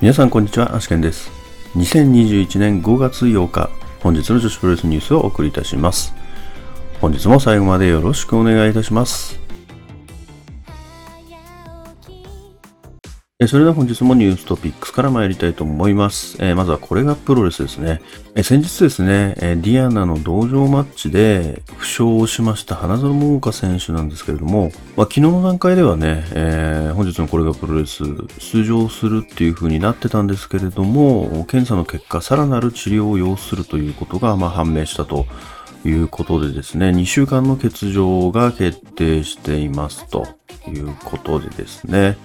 皆さんこんにちは、アシケンです。2021年5月8日、本日の女子プロレスニュースをお送りいたします。本日も最後までよろしくお願いいたします。それでは本日もニューストピックスから参りたいと思います。えーまずはこれがプロレスですね。え先日ですね、えーディアナの同場マッチで負傷をしました花園桃香選手なんですけれども、まあ、昨日の段階ではね、え本日のこれがプロレス出場するっていう風になってたんですけれども、検査の結果さらなる治療を要するということがまあ判明したと。いうことでですね、2週間の欠場が決定していますということでですね、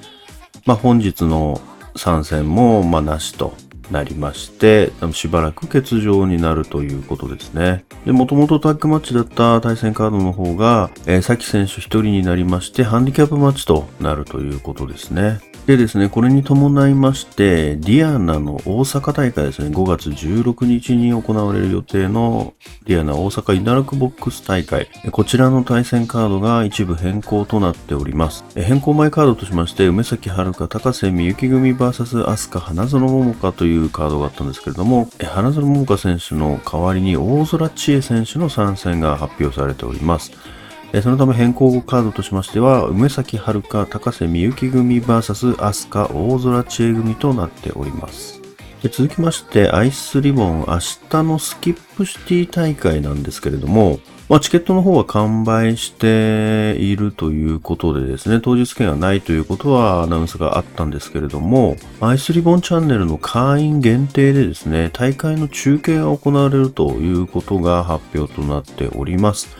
まあ、本日の参戦も、まあ、なしとなりまして、しばらく欠場になるということですね。で、もともとタッグマッチだった対戦カードの方が、えー、さき選手一人になりまして、ハンディキャップマッチとなるということですね。でですね、これに伴いまして、ディアナの大阪大会ですね、5月16日に行われる予定のディアナ大阪イナロクボックス大会。こちらの対戦カードが一部変更となっております。変更前カードとしまして、梅咲遥高瀬みゆき組 VS 飛鳥花園桃花というカードがあったんですけれども、花園桃花選手の代わりに大空知恵選手の参戦が発表されております。そのため変更後カードとしましては、梅崎遥高瀬美幸組 VS 飛鳥大空知恵組となっております。で続きまして、アイスリボン明日のスキップシティ大会なんですけれども、まあ、チケットの方は完売しているということでですね、当日券はないということはアナウンスがあったんですけれども、アイスリボンチャンネルの会員限定でですね、大会の中継が行われるということが発表となっております。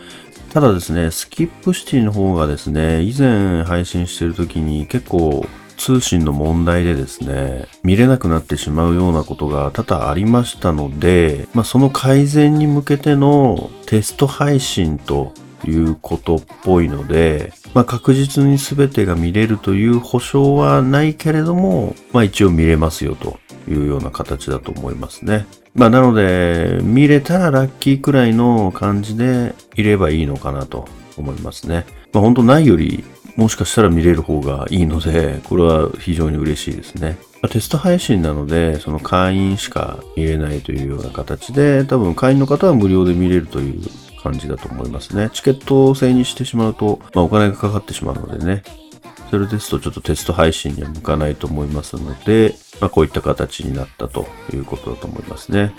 ただですね、スキップシティの方がですね、以前配信してる時に結構通信の問題でですね、見れなくなってしまうようなことが多々ありましたので、まあ、その改善に向けてのテスト配信ということっぽいので、まあ、確実に全てが見れるという保証はないけれども、まあ、一応見れますよというような形だと思いますね。まあ、なので、見れたらラッキーくらいの感じでいればいいのかなと思いますね。まあ、本当ないより、もしかしたら見れる方がいいので、これは非常に嬉しいですね。まあテスト配信なので、その会員しか見れないというような形で、多分会員の方は無料で見れるという感じだと思いますね。チケット制にしてしまうと、まあ、お金がかかってしまうのでね。それですとちょっとテスト配信には向かないと思いますので、まあ、こういった形になったということだと思いますね。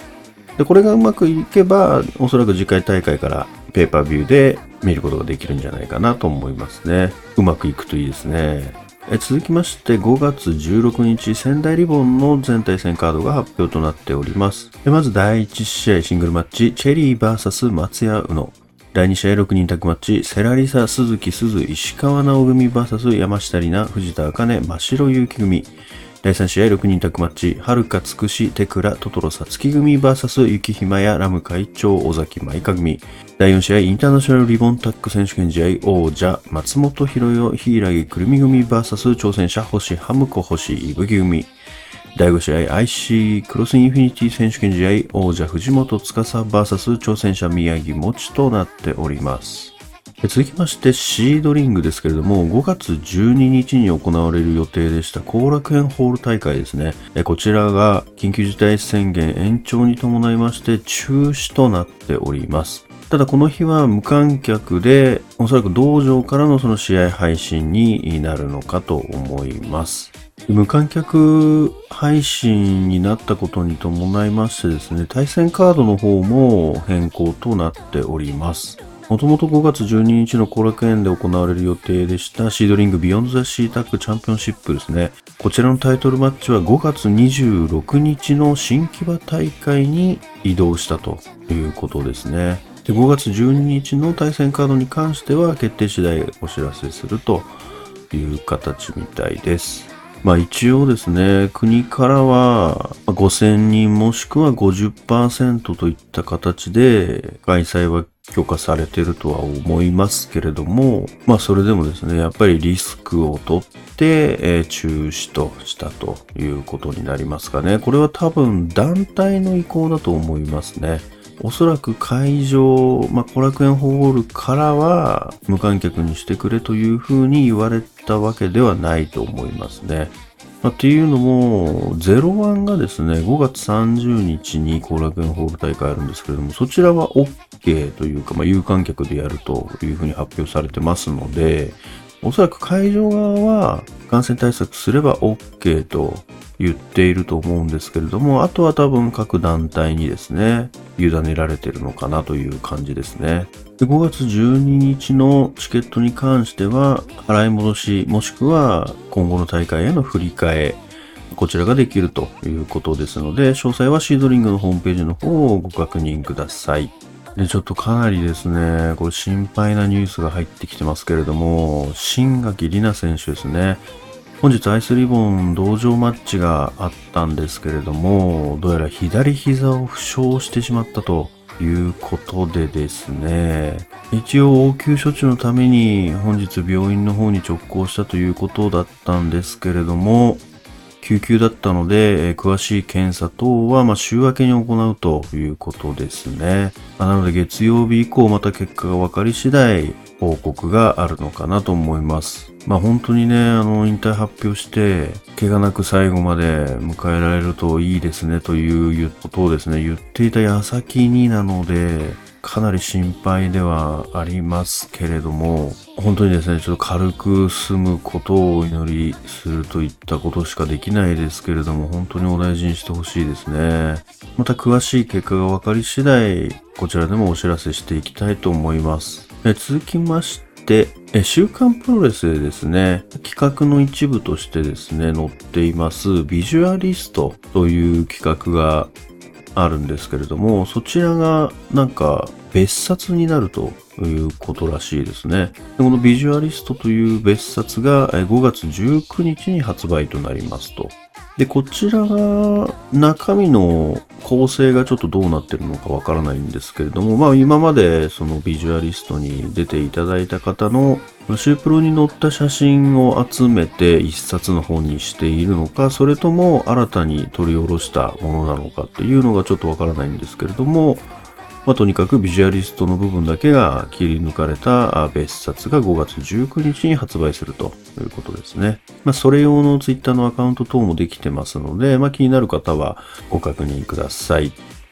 で、これがうまくいけば、おそらく次回大会からペーパービューで見ることができるんじゃないかなと思いますね。うまくいくといいですね。え続きまして5月16日仙台リボンの全体戦カードが発表となっております。でまず第1試合シングルマッチチェリー VS 松屋宇野。第2試合6人タッグマッチセラリサ鈴木鈴石川直組 VS 山下里奈藤田茜真白結城組。第3試合6人タッグマッチ、はるかつくし、テクラ、トトロさつき組 VS 雪ひまやラム会長、尾崎舞香組。第4試合インターナショナルリボンタッグ選手権試合王者、松本博代、柊くるみ組 VS 挑戦者星ハムコ星いぶき組。第5試合 IC クロスインフィニティ選手権試合王者藤本司 VS 挑戦者宮城もちとなっております。続きましてシードリングですけれども5月12日に行われる予定でした後楽園ホール大会ですねこちらが緊急事態宣言延長に伴いまして中止となっておりますただこの日は無観客でおそらく道場からのその試合配信になるのかと思います無観客配信になったことに伴いましてですね対戦カードの方も変更となっておりますもともと5月12日の後楽園で行われる予定でしたシードリングビヨンドザシータックチャンピオンシップですね。こちらのタイトルマッチは5月26日の新木場大会に移動したということですね。で5月12日の対戦カードに関しては決定次第お知らせするという形みたいです。まあ一応ですね、国からは5000人もしくは50%といった形で開催は許可されてるとは思いますけれども、まあそれでもですね、やっぱりリスクを取って、中止としたということになりますかね。これは多分団体の意向だと思いますね。おそらく会場、まあ、後楽園ホールからは無観客にしてくれというふうに言われたわけではないと思いますね。まあ、っていうのも、01がですね、5月30日に後楽園ホール大会あるんですけれども、そちらは OK というか、まあ、有観客でやるというふうに発表されてますので、おそらく会場側は感染対策すれば OK と言っていると思うんですけれども、あとは多分各団体にですね、委ねられてるのかなという感じですね。で5月12日のチケットに関しては、払い戻し、もしくは今後の大会への振り替え、こちらができるということですので、詳細はシードリングのホームページの方をご確認ください。で、ちょっとかなりですね、これ心配なニュースが入ってきてますけれども、新垣里奈選手ですね。本日アイスリボン同場マッチがあったんですけれども、どうやら左膝を負傷してしまったということでですね、一応応急処置のために本日病院の方に直行したということだったんですけれども、救急だったので、えー、詳しい検査等は、まあ、週明けに行うということですね。ま、なので月曜日以降また結果が分かり次第報告があるのかなと思います。まあ本当にね、あの、引退発表して、怪我なく最後まで迎えられるといいですねということをですね、言っていた矢先になので、かなり心配ではありますけれども、本当にですね、ちょっと軽く済むことをお祈りするといったことしかできないですけれども、本当にお大事にしてほしいですね。また詳しい結果が分かり次第、こちらでもお知らせしていきたいと思います。続きまして、週刊プロレスでですね、企画の一部としてですね、載っていますビジュアリストという企画があるんですけれども、そちらがなんか別冊になるということらしいですね。このビジュアリストという別冊が5月19日に発売となりますと。で、こちらが中身の構成がちょっとどうなってるのかわからないんですけれども、まあ今までそのビジュアリストに出ていただいた方のシュープロに載った写真を集めて一冊の本にしているのか、それとも新たに取り下ろしたものなのかっていうのがちょっとわからないんですけれども、まあ、とにかくビジュアリストの部分だけが切り抜かれた別冊が5月19日に発売するということですね。まあ、それ用の Twitter のアカウント等もできてますので、まあ、気になる方はご確認ください。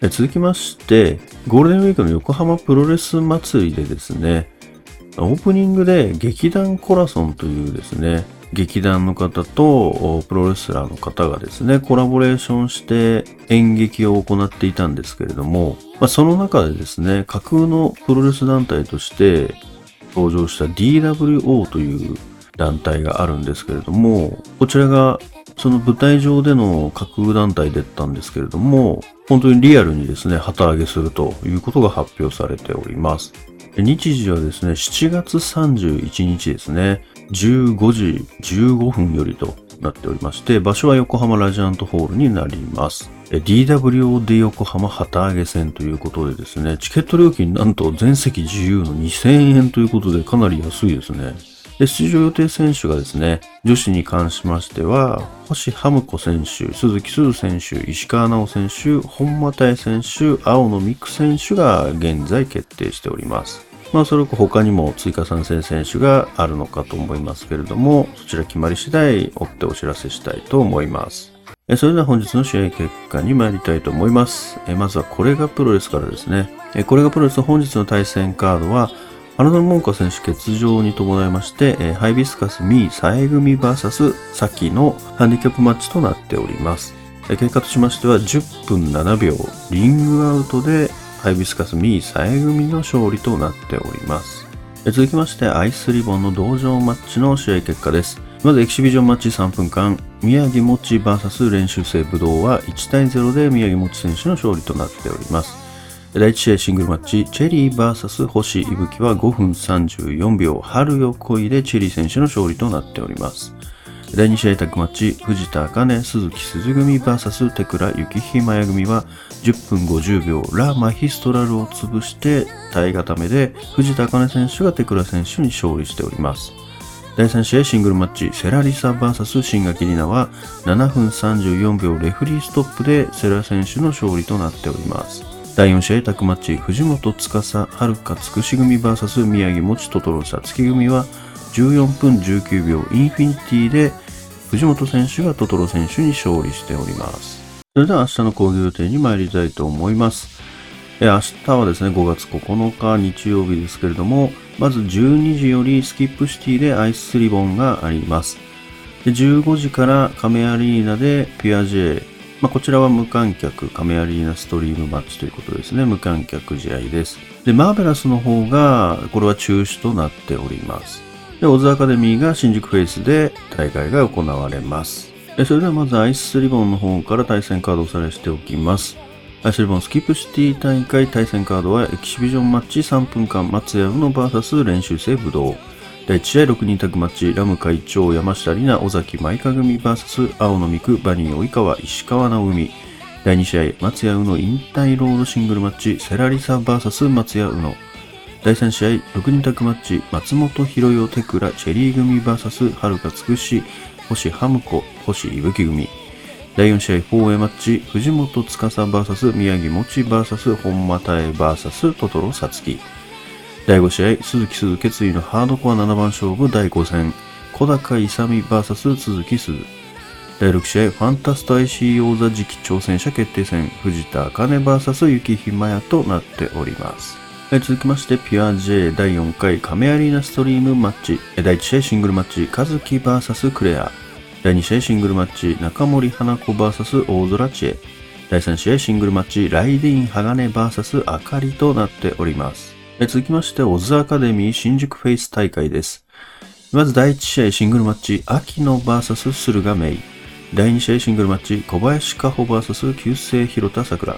続きまして、ゴールデンウィークの横浜プロレス祭りでですね、オープニングで劇団コラソンというですね、劇団の方とプロレスラーの方がですね、コラボレーションして演劇を行っていたんですけれども、まあ、その中でですね、架空のプロレス団体として登場した DWO という団体があるんですけれども、こちらがその舞台上での架空団体だったんですけれども、本当にリアルにですね、旗揚げするということが発表されております。日時はですね、7月31日ですね、15時15分よりとなっておりまして、場所は横浜ラジアントホールになります。DWOD 横浜旗揚げ戦ということでですね、チケット料金なんと全席自由の2000円ということでかなり安いですね。で出場予定選手がですね、女子に関しましては、星ハム子選手、鈴木鈴選手、石川直選手、本間田選手、青野美久選手が現在決定しております。まあ、それこ他にも追加参戦選手があるのかと思いますけれども、そちら決まり次第追ってお知らせしたいと思います。それでは本日の試合結果に参りたいと思います。まずはこれがプロレスからですね。これがプロレス本日の対戦カードは、アナドル・モンカ選手欠場に伴いまして、ハイビスカス・ミー・サエグミ VS サキのハンディキャップマッチとなっております。結果としましては10分7秒、リングアウトでハイビスカスミーさえ組の勝利となっております。続きまして、アイスリボンの同場マッチの試合結果です。まずエキシビジョンマッチ3分間、宮城もち VS 練習生武道は1対0で宮城もち選手の勝利となっております。第1試合シングルマッチ、チェリー VS 星いぶきは5分34秒、春よ恋でチェリー選手の勝利となっております。第2試合タッグマッチ、藤田茜、鈴木鈴組 VS 手倉幸ひまや組は10分50秒、ラ・マヒストラルを潰して耐え固めで藤田茜選手が手倉選手に勝利しております。第3試合シングルマッチ、セラリサ VS 新垣里奈は7分34秒レフリーストップでセラ選手の勝利となっております。第4試合タッグマッチ、藤本司、遥かつくし組 VS 宮城もちトトロさつき組は14分19秒インフィニティで藤本選手がトトロ選手に勝利しております。それでは明日の講義予定に参りたいと思います。明日はですね、5月9日日曜日ですけれども、まず12時よりスキップシティでアイスリボンがあります。で15時から亀アリーナでピュア J、まあ、こちらは無観客亀アリーナストリームマッチということですね。無観客試合です。で、マーベラスの方が、これは中止となっております。で、オズアカデミーが新宿フェイスで大会が行われます。それではまずアイスリボンの方から対戦カードをおさらいしておきます。アイスリボンスキップシティ大会対戦カードはエキシビジョンマッチ3分間松屋宇野 VS 練習生武道。第1試合6人タグマッチラム会長山下里奈尾崎舞香組 VS 青野美久バニー及川石川直海。第2試合松屋宇野引退ロードシングルマッチセラリサ VS 松屋宇野。第3試合6人タッグマッチ松本博代テクラチェリー組 VS 遥かつくし星ハムコ星いぶき組。第4試合 4A マッチ、藤本司 VS 宮城もち VS 本間太 VS トトロさつき。第5試合、鈴木鈴決意のハードコア7番勝負第5戦、小高勇 VS 鈴木鈴。第6試合、ファンタスト IC 王座次期挑戦者決定戦、藤田茜 VS 雪ひまやとなっております。続きまして、ピュア J 第4回亀アリーナストリームマッチ、第1試合シングルマッチ、和樹 VS クレア。第2試合シングルマッチ、中森花子 VS 大空知恵。第3試合シングルマッチ、ライディーン鋼 VS あかりとなっております。続きまして、オズアカデミー新宿フェイス大会です。まず第1試合シングルマッチ、秋野 VS 駿河メイ。第2試合シングルマッチ、小林加穂 VS 旧姓広田桜。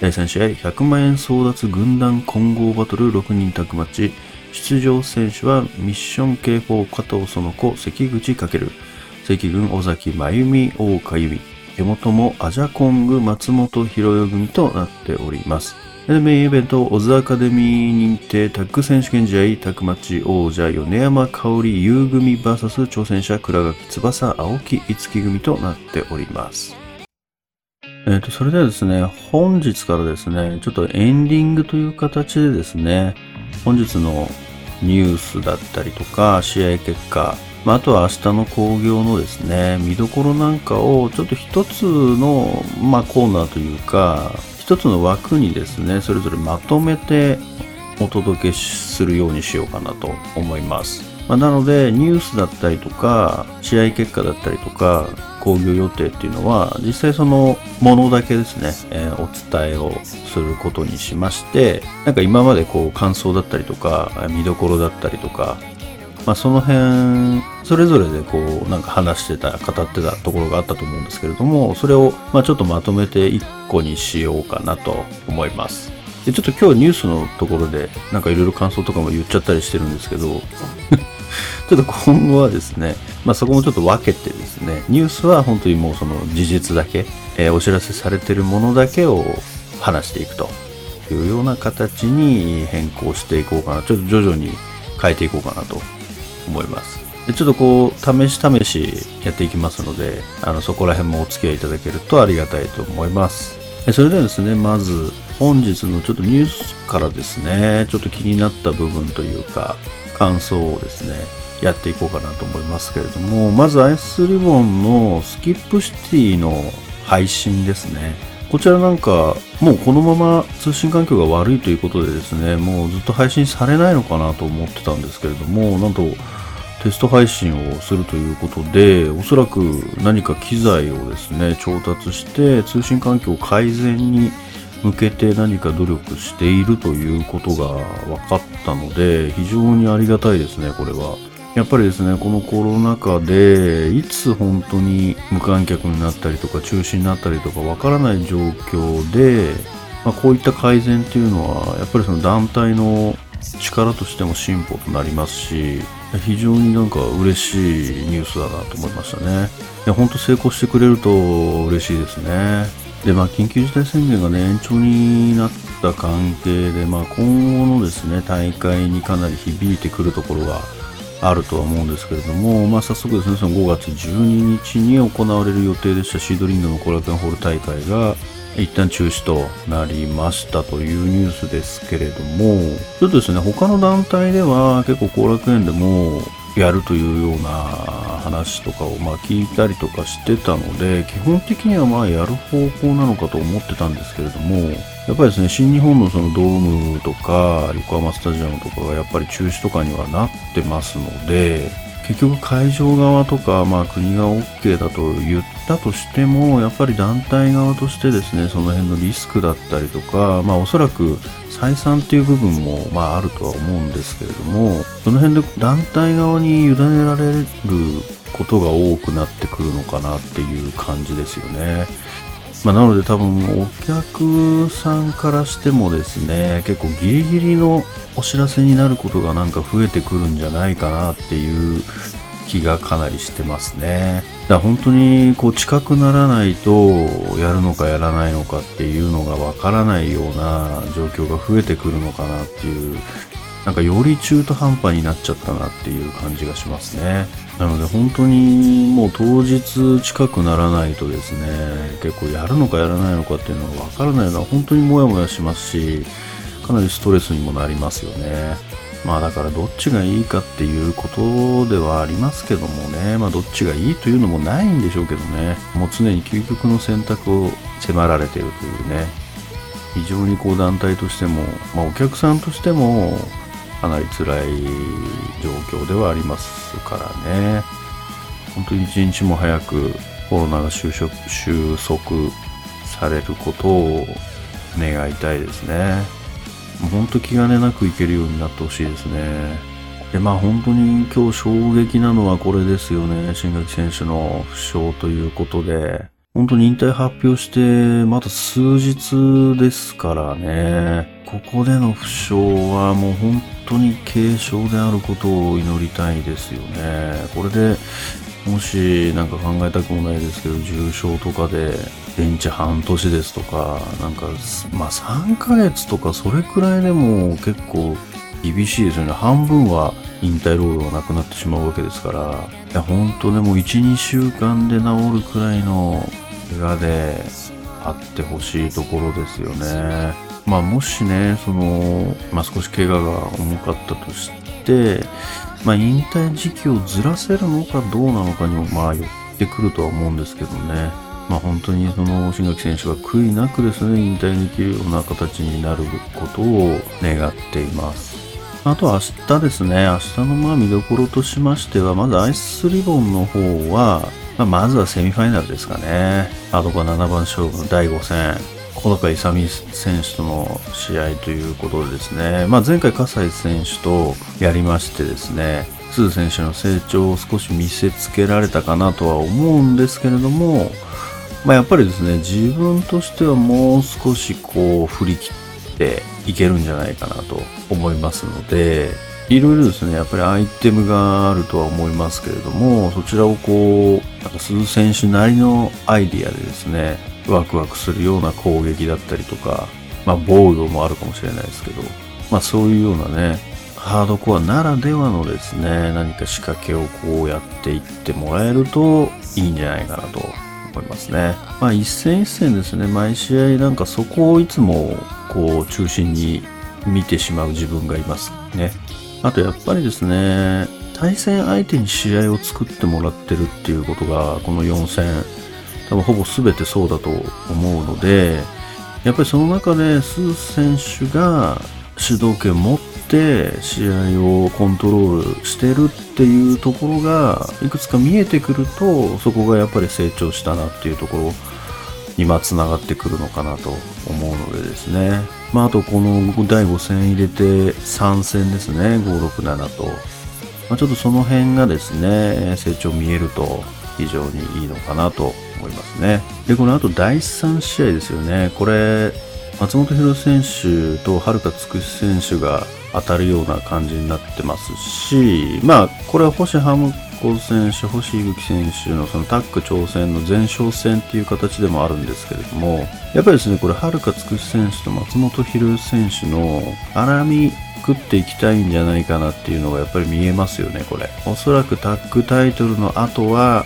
第3試合、100万円争奪軍団混合バトル6人タッグマッチ。出場選手はミッション K4 加藤園子、関口翔。関軍尾崎真由美大岡由美手元もアジャコング松本博代組となっております。メインイベント、オズアカデミー認定タッグ選手権試合、タッグマッチ王者、米山香織優組 VS 挑戦者、倉垣翼、青木五木組となっております。えっ、ー、と、それではですね、本日からですね、ちょっとエンディングという形でですね、本日のニュースだったりとか、試合結果、まあ、あとは明日の興行のですね、見どころなんかをちょっと一つの、まあ、コーナーというか、一つの枠にですね、それぞれまとめてお届けするようにしようかなと思います。まあ、なので、ニュースだったりとか、試合結果だったりとか、興行予定っていうのは、実際そのものだけですね、えー、お伝えをすることにしまして、なんか今までこう感想だったりとか、見どころだったりとか、まあ、その辺それぞれでこうなんか話してた語ってたところがあったと思うんですけれどもそれをまあちょっとまとめて1個にしようかなと思います。でちょっと今日ニュースのところでなんかいろいろ感想とかも言っちゃったりしてるんですけどちょっと今後はですね、まあ、そこもちょっと分けてですねニュースは本当にもうその事実だけ、えー、お知らせされてるものだけを話していくというような形に変更していこうかなちょっと徐々に変えていこうかなと思います。でちょっとこう、試し試しやっていきますので、あの、そこら辺もお付き合いいただけるとありがたいと思います。それではですね、まず、本日のちょっとニュースからですね、ちょっと気になった部分というか、感想をですね、やっていこうかなと思いますけれども、まずアイスリボンのスキップシティの配信ですね。こちらなんか、もうこのまま通信環境が悪いということでですね、もうずっと配信されないのかなと思ってたんですけれども、なんとテスト配信をするということで、おそらく何か機材をですね、調達して通信環境改善に向けて何か努力しているということが分かったので、非常にありがたいですね、これは。やっぱりですね、このコロナ禍で、いつ本当に無観客になったりとか中止になったりとかわからない状況で、まあ、こういった改善っていうのは、やっぱりその団体の力としても進歩となりますし、非常になんか嬉しいニュースだなと思いましたね。いや、本当成功してくれると嬉しいですね。で、まあ、緊急事態宣言がね、延長になった関係で、まあ、今後のですね、大会にかなり響いてくるところがあるとは思うんですけれども、まあ、早速ですね、その5月12日に行われる予定でしたシードリングの後楽園ホール大会が、一旦中止となりましたというニュースですけれども、ちょっとですね、他の団体では結構後楽園でもやるというような話とかをま聞いたりとかしてたので、基本的にはまあやる方向なのかと思ってたんですけれども、やっぱりですね、新日本のそのドームとか、横浜スタジアムとかがやっぱり中止とかにはなってますので、結局会場側とか、まあ国が OK だと言ったとしても、やっぱり団体側としてですね、その辺のリスクだったりとか、まあおそらく採算っていう部分も、まああるとは思うんですけれども、その辺で団体側に委ねられることが多くなってくるのかなっていう感じですよね。まあ、なので多分お客さんからしてもですね、結構ギリギリのお知らせになることがなんか増えてくるんじゃないかなっていう気がかなりしてますね。だから本当にこう近くならないとやるのかやらないのかっていうのがわからないような状況が増えてくるのかなっていうなんかより中途半端になっちゃったなっていう感じがしますね。なので本当にもう当日近くならないとですね、結構やるのかやらないのかっていうのがわからないのは本当にモヤモヤしますし、かなりストレスにもなりますよね。まあだからどっちがいいかっていうことではありますけどもね、まあどっちがいいというのもないんでしょうけどね、もう常に究極の選択を迫られているというね、非常にこう団体としても、まあお客さんとしても、かなり辛い状況ではありますからね。本当に一日も早くコロナが収束収束されることを願いたいですね。本当気兼ねなくいけるようになってほしいですね。で、まあ本当に今日衝撃なのはこれですよね。新垣選手の負傷ということで。本当に引退発表して、まだ数日ですからね。ここでの負傷はもう本当に軽症であることを祈りたいですよね。これでもしなんか考えたくもないですけど、重症とかで電池半年ですとか、なんか、まあ3ヶ月とかそれくらいでも結構厳しいですよね。半分は引退労働がなくなってしまうわけですから、いや本当でも1、2週間で治るくらいの怪我であってほしいところですよね。まあもしね、その、まあ少し怪我が重かったとして、まあ引退時期をずらせるのかどうなのかにもまあ寄ってくるとは思うんですけどね。まあ本当にその新垣選手が悔いなくですね、引退できるような形になることを願っています。あと明日ですね、明日のまあ見どころとしましては、まずアイスリボンの方は、まあ、まずはセミファイナルですかね。あとは7番勝負の第5戦。小高勇選手との試合ということでですね、まあ、前回葛西選手とやりましてですね、鈴選手の成長を少し見せつけられたかなとは思うんですけれども、まあ、やっぱりですね、自分としてはもう少しこう振り切っていけるんじゃないかなと思いますので、いろいろですね、やっぱりアイテムがあるとは思いますけれども、そちらをこう、なんか鈴選手なりのアイディアでですね、ワクワクするような攻撃だったりとか、まあ防御もあるかもしれないですけど、まあそういうようなね、ハードコアならではのですね、何か仕掛けをこうやっていってもらえるといいんじゃないかなと思いますね。まあ一戦一戦ですね、毎試合なんかそこをいつもこう中心に見てしまう自分がいますね。あとやっぱりですね、対戦相手に試合を作ってもらってるっていうことが、この4戦、多分ほぼ全てそうだと思うので、やっぱりその中でスー選手が主導権を持って試合をコントロールしてるっていうところがいくつか見えてくるとそこがやっぱり成長したなっていうところにまつながってくるのかなと思うのでですね。まあ、あとこの第5戦入れて3戦ですね、567と。まあ、ちょっとその辺がですね、成長見えると非常にいいのかなと思いますね。で、この後第3試合ですよね。これ、松本博選手と遥つくし選手が当たるような感じになってますし、まあ、これは星ハムコ選手、星井口選手のそのタッグ挑戦の前哨戦っていう形でもあるんですけれども、やっぱりですね、これ、遥つくし選手と松本博選手の荒み食っていきたいんじゃないかなっていうのがやっぱり見えますよね、これ。おそらくタッグタイトルの後は、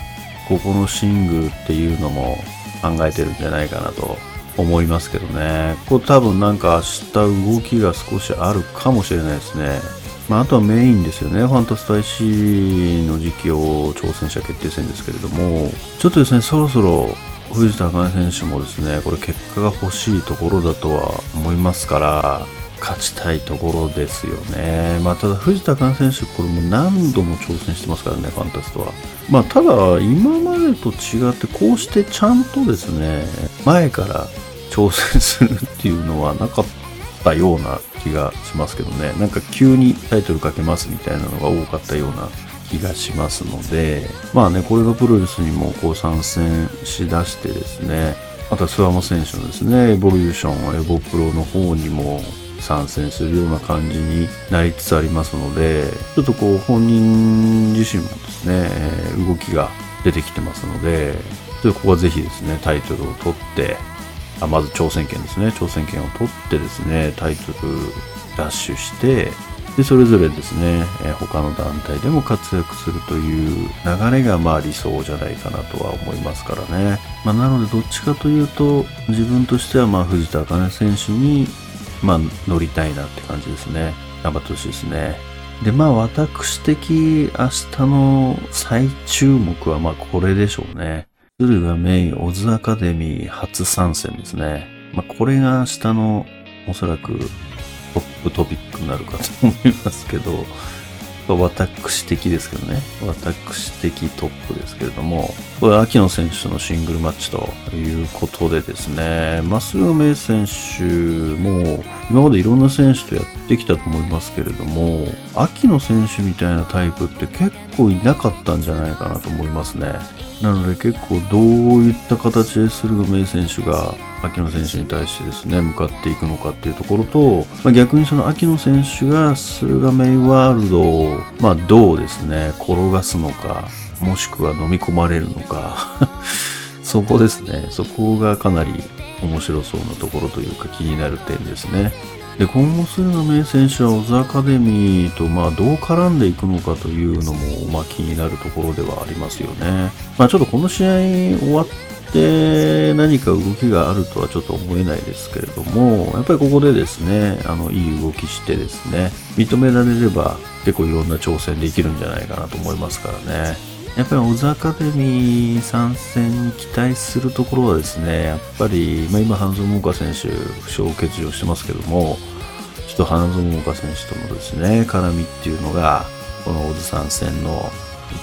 ここのシングルっていうのも考えてるんじゃないかなと思いますけどね。これ多分なんか明日動きが少しあるかもしれないですね。まあ、あとはメインですよね。ファンタスタ IC の時期を挑戦者決定戦ですけれども、ちょっとですね、そろそろ藤田茜選手もですね、これ結果が欲しいところだとは思いますから、勝ちたいところですよね。まあ、ただ藤田茜選手、これも何度も挑戦してますからね、ファンタストは。まあ、ただ、今までと違って、こうしてちゃんとですね、前から挑戦するっていうのはなかったような気がしますけどね。なんか急にタイトルかけますみたいなのが多かったような気がしますので、まあね、これがプロレスにもこう参戦しだしてですね、あとは諏訪間選手のですね、エボリューション、エボプロの方にも参戦するような感じになりつつありますので、ちょっとこう本人自身もですね、動きが出てきてますので、ここはぜひですね、タイトルを取って、あまず挑戦権ですね、挑戦権を取ってですね、タイトルダッシュして、で、それぞれですね、え他の団体でも活躍するという流れがまあ理想じゃないかなとは思いますからね。まあ、なのでどっちかというと、自分としてはまあ藤田茜選手にまあ乗りたいなって感じですね。頑張ってほしいですね。で、まあ私的明日の最注目はまあこれでしょうね。鶴がメインオズアカデミー初参戦ですね。まあこれが明日のおそらくトップトピックになるかと思いますけど、私的ですけどね。私的トップですけれども、これ秋野選手とのシングルマッチということでですね、マスルメイ選手も今までいろんな選手とやってきたと思いますけれども、秋野選手みたいなタイプって結構いなかったんじゃないかなと思いますね。なので結構どういった形で駿河明選手が秋野選手に対してですね、向かっていくのかっていうところと、まあ、逆にその秋野選手が駿河明ワールドを、まあ、どうですね、転がすのか、もしくは飲み込まれるのか そこですね、そこがかなり面白そうなところというか気になる点ですね。で今後駿河明選手はオズアカデミーとまあどう絡んでいくのかというのもまあ気になるところではありますよね。まあちょっとこの試合終わって何か動きがあるとはちょっと思えないですけれども、やっぱりここでですね、あの、いい動きしてですね、認められれば結構いろんな挑戦できるんじゃないかなと思いますからね。やっぱりオズアカデミー参戦に期待するところはですね、やっぱり、まあ、今、花園桃佳選手、負傷を欠場してますけども、ちょっと花園桃佳選手とのですね、絡みっていうのが、このオズ参戦の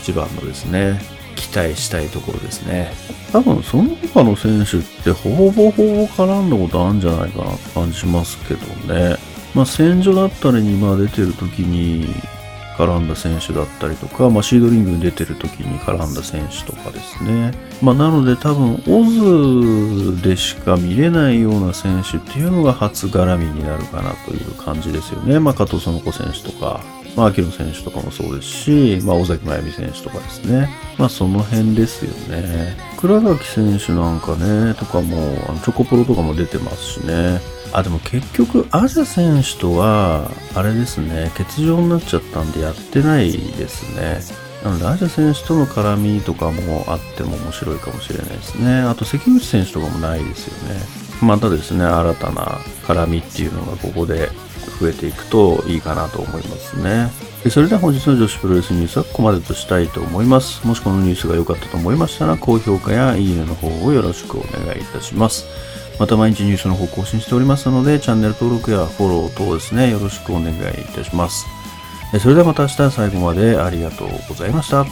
一番のですね、期待したいところですね。多分その他の選手ってほぼほぼ絡んだことあるんじゃないかなって感じしますけどね。まあ戦場だったりにまあ出てる時に絡んだ選手だったりとか、まあ、シードリングに出てる時に絡んだ選手とかですね。まあ、なので多分、オズでしか見れないような選手っていうのが初絡みになるかなという感じですよね。まあ、加藤園子選手とか、まあ、秋野選手とかもそうですし、まあ、尾崎真由美選手とかですね。まあ、その辺ですよね。倉垣選手なんかね、とかも、チョコプロとかも出てますしね。あ、でも結局、アジャ選手とは、あれですね、欠場になっちゃったんでやってないですね。なので、アジャ選手との絡みとかもあっても面白いかもしれないですね。あと、関口選手とかもないですよね。またですね、新たな絡みっていうのがここで増えていくといいかなと思いますね。それでは本日の女子プロレスニュースはここまでとしたいと思います。もしこのニュースが良かったと思いましたら、高評価やいいねの方をよろしくお願いいたします。また毎日ニュースの方更新しておりますので、チャンネル登録やフォロー等ですね、よろしくお願いいたします。それではまた明日最後までありがとうございました。